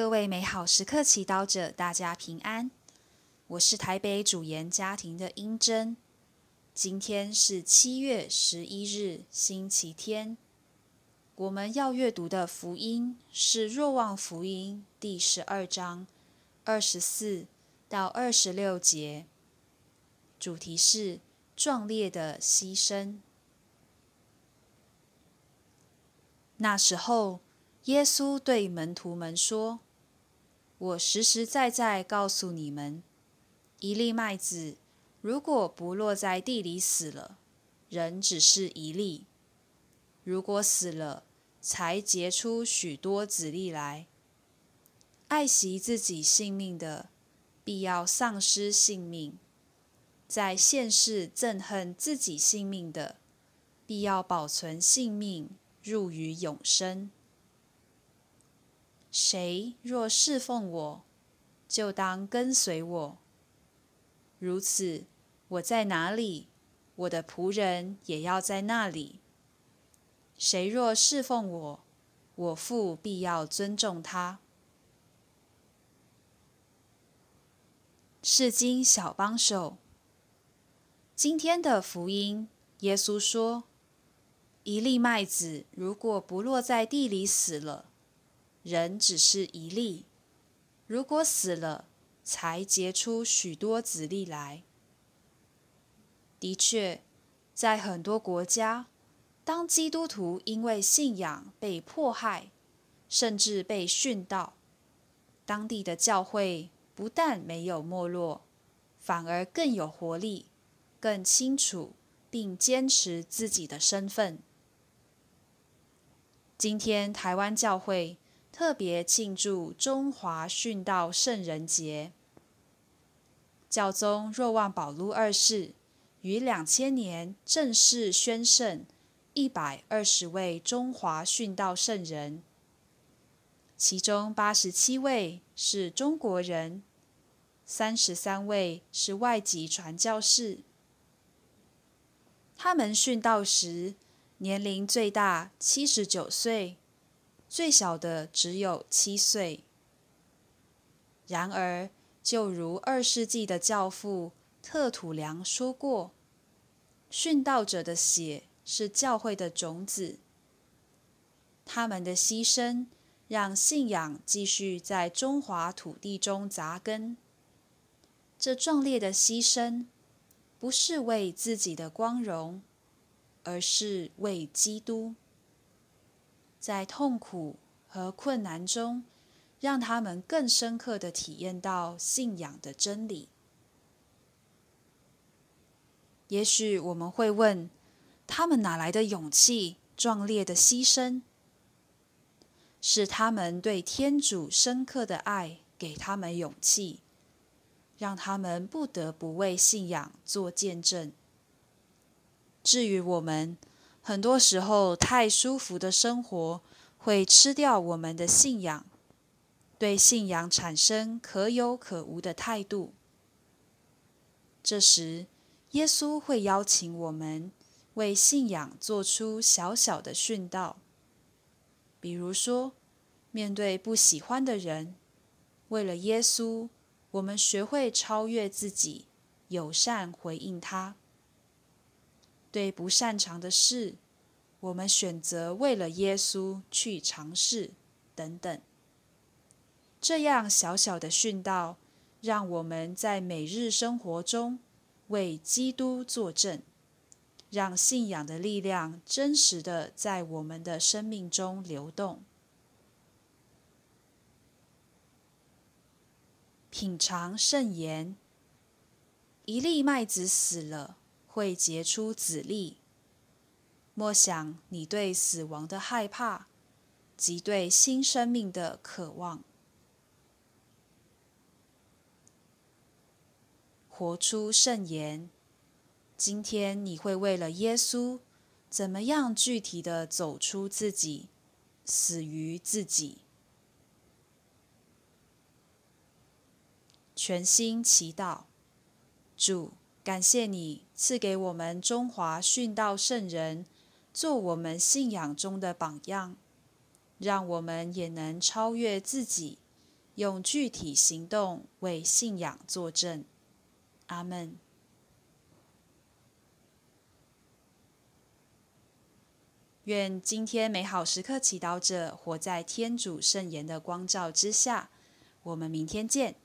各位美好时刻祈祷者，大家平安。我是台北主研家庭的英珍。今天是七月十一日，星期天。我们要阅读的福音是《若望福音》第十二章二十四到二十六节，主题是壮烈的牺牲。那时候，耶稣对门徒们说：“我实实在在告诉你们，一粒麦子如果不落在地里死了，人只是一粒；如果死了，才结出许多子粒来。爱惜自己性命的，必要丧失性命；在现世憎恨自己性命的，必要保存性命。”入于永生。谁若侍奉我，就当跟随我。如此，我在哪里，我的仆人也要在那里。谁若侍奉我，我父必要尊重他。是经小帮手。今天的福音，耶稣说。一粒麦子如果不落在地里死了，人只是一粒；如果死了，才结出许多子粒来。的确，在很多国家，当基督徒因为信仰被迫害，甚至被殉道，当地的教会不但没有没落，反而更有活力，更清楚并坚持自己的身份。今天，台湾教会特别庆祝中华殉道圣人节。教宗若望保禄二世于两千年正式宣圣一百二十位中华殉道圣人，其中八十七位是中国人，三十三位是外籍传教士。他们殉道时，年龄最大七十九岁，最小的只有七岁。然而，就如二世纪的教父特土良说过：“殉道者的血是教会的种子，他们的牺牲让信仰继续在中华土地中扎根。这壮烈的牺牲，不是为自己的光荣。”而是为基督，在痛苦和困难中，让他们更深刻的体验到信仰的真理。也许我们会问：他们哪来的勇气、壮烈的牺牲？是他们对天主深刻的爱给他们勇气，让他们不得不为信仰做见证。至于我们，很多时候太舒服的生活会吃掉我们的信仰，对信仰产生可有可无的态度。这时，耶稣会邀请我们为信仰做出小小的殉道，比如说，面对不喜欢的人，为了耶稣，我们学会超越自己，友善回应他。对不擅长的事，我们选择为了耶稣去尝试，等等。这样小小的训道，让我们在每日生活中为基督作证，让信仰的力量真实的在我们的生命中流动。品尝圣言，一粒麦子死了。会结出籽粒。莫想你对死亡的害怕，及对新生命的渴望。活出圣言。今天你会为了耶稣，怎么样具体的走出自己，死于自己？全心祈祷，主。感谢你赐给我们中华殉道圣人，做我们信仰中的榜样，让我们也能超越自己，用具体行动为信仰作证。阿门。愿今天美好时刻祈祷者活在天主圣言的光照之下。我们明天见。